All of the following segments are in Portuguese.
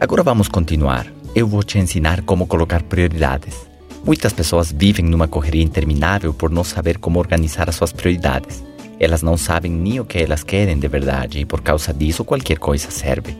Agora vamos continuar. Eu vou te ensinar como colocar prioridades. Muitas pessoas vivem numa correria interminável por não saber como organizar as suas prioridades. Elas não sabem nem o que elas querem de verdade e por causa disso qualquer coisa serve.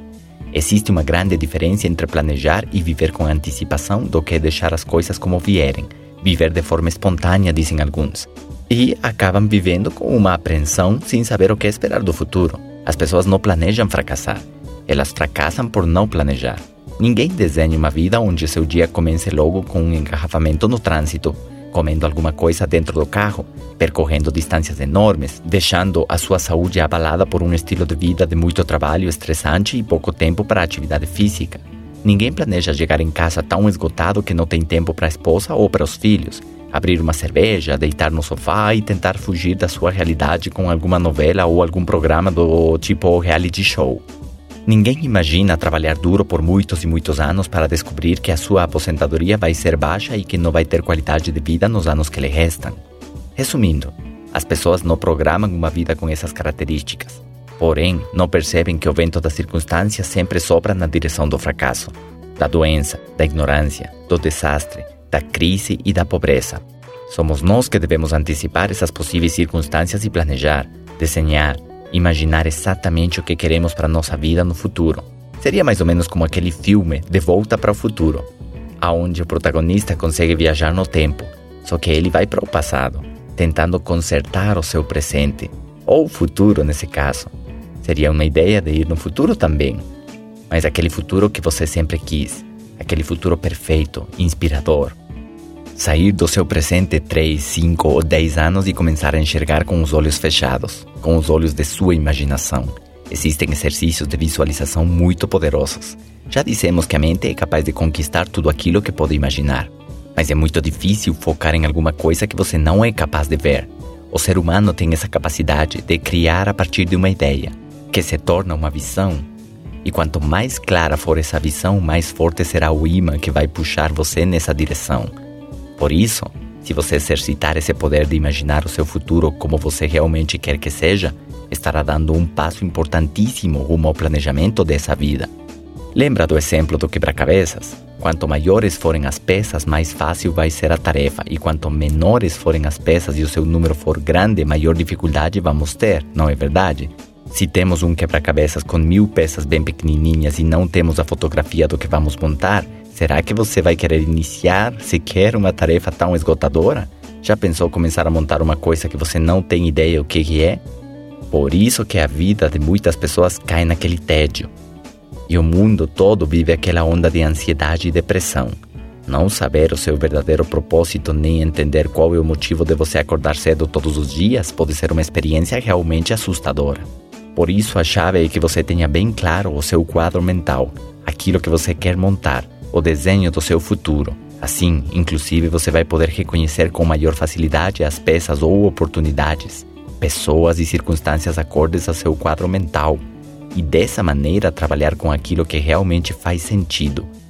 Existe uma grande diferença entre planejar e viver com antecipação do que deixar as coisas como vierem, viver de forma espontânea, dizem alguns. E acabam vivendo com uma apreensão sem saber o que esperar do futuro. As pessoas não planejam fracassar, elas fracassam por não planejar. Ninguém desenha uma vida onde seu dia comece logo com um engarrafamento no trânsito, comendo alguma coisa dentro do carro, percorrendo distâncias enormes, deixando a sua saúde abalada por um estilo de vida de muito trabalho estressante e pouco tempo para atividade física. Ninguém planeja chegar em casa tão esgotado que não tem tempo para a esposa ou para os filhos, abrir uma cerveja, deitar no sofá e tentar fugir da sua realidade com alguma novela ou algum programa do tipo reality show. Ninguém imagina trabalhar duro por muitos e muitos anos para descobrir que a sua aposentadoria vai ser baixa e que não vai ter qualidade de vida nos anos que lhe restam. Resumindo, as pessoas não programam uma vida com essas características. Porém, não percebem que o vento das circunstâncias sempre sopra na direção do fracasso, da doença, da ignorância, do desastre, da crise e da pobreza. Somos nós que devemos antecipar essas possíveis circunstâncias e planejar, desenhar, imaginar exatamente o que queremos para nossa vida no futuro. Seria mais ou menos como aquele filme De Volta para o Futuro, aonde o protagonista consegue viajar no tempo, só que ele vai para o passado, tentando consertar o seu presente, ou futuro nesse caso. Seria uma ideia de ir no futuro também, mas aquele futuro que você sempre quis, aquele futuro perfeito, inspirador, Sair do seu presente 3, 5 ou 10 anos e começar a enxergar com os olhos fechados, com os olhos de sua imaginação. Existem exercícios de visualização muito poderosos. Já dissemos que a mente é capaz de conquistar tudo aquilo que pode imaginar, mas é muito difícil focar em alguma coisa que você não é capaz de ver. O ser humano tem essa capacidade de criar a partir de uma ideia, que se torna uma visão. E quanto mais clara for essa visão, mais forte será o imã que vai puxar você nessa direção. Por isso, se você exercitar esse poder de imaginar o seu futuro como você realmente quer que seja, estará dando um passo importantíssimo rumo ao planejamento dessa vida. Lembra do exemplo do quebra-cabeças? Quanto maiores forem as peças, mais fácil vai ser a tarefa, e quanto menores forem as peças e o seu número for grande, maior dificuldade vamos ter, não é verdade? Se temos um quebra-cabeças com mil peças bem pequenininhas e não temos a fotografia do que vamos montar, Será que você vai querer iniciar sequer uma tarefa tão esgotadora? Já pensou começar a montar uma coisa que você não tem ideia o que é? Por isso que a vida de muitas pessoas cai naquele tédio. E o mundo todo vive aquela onda de ansiedade e depressão. Não saber o seu verdadeiro propósito nem entender qual é o motivo de você acordar cedo todos os dias pode ser uma experiência realmente assustadora. Por isso, a chave é que você tenha bem claro o seu quadro mental, aquilo que você quer montar o desenho do seu futuro. Assim, inclusive, você vai poder reconhecer com maior facilidade as peças ou oportunidades, pessoas e circunstâncias acordes ao seu quadro mental, e dessa maneira trabalhar com aquilo que realmente faz sentido,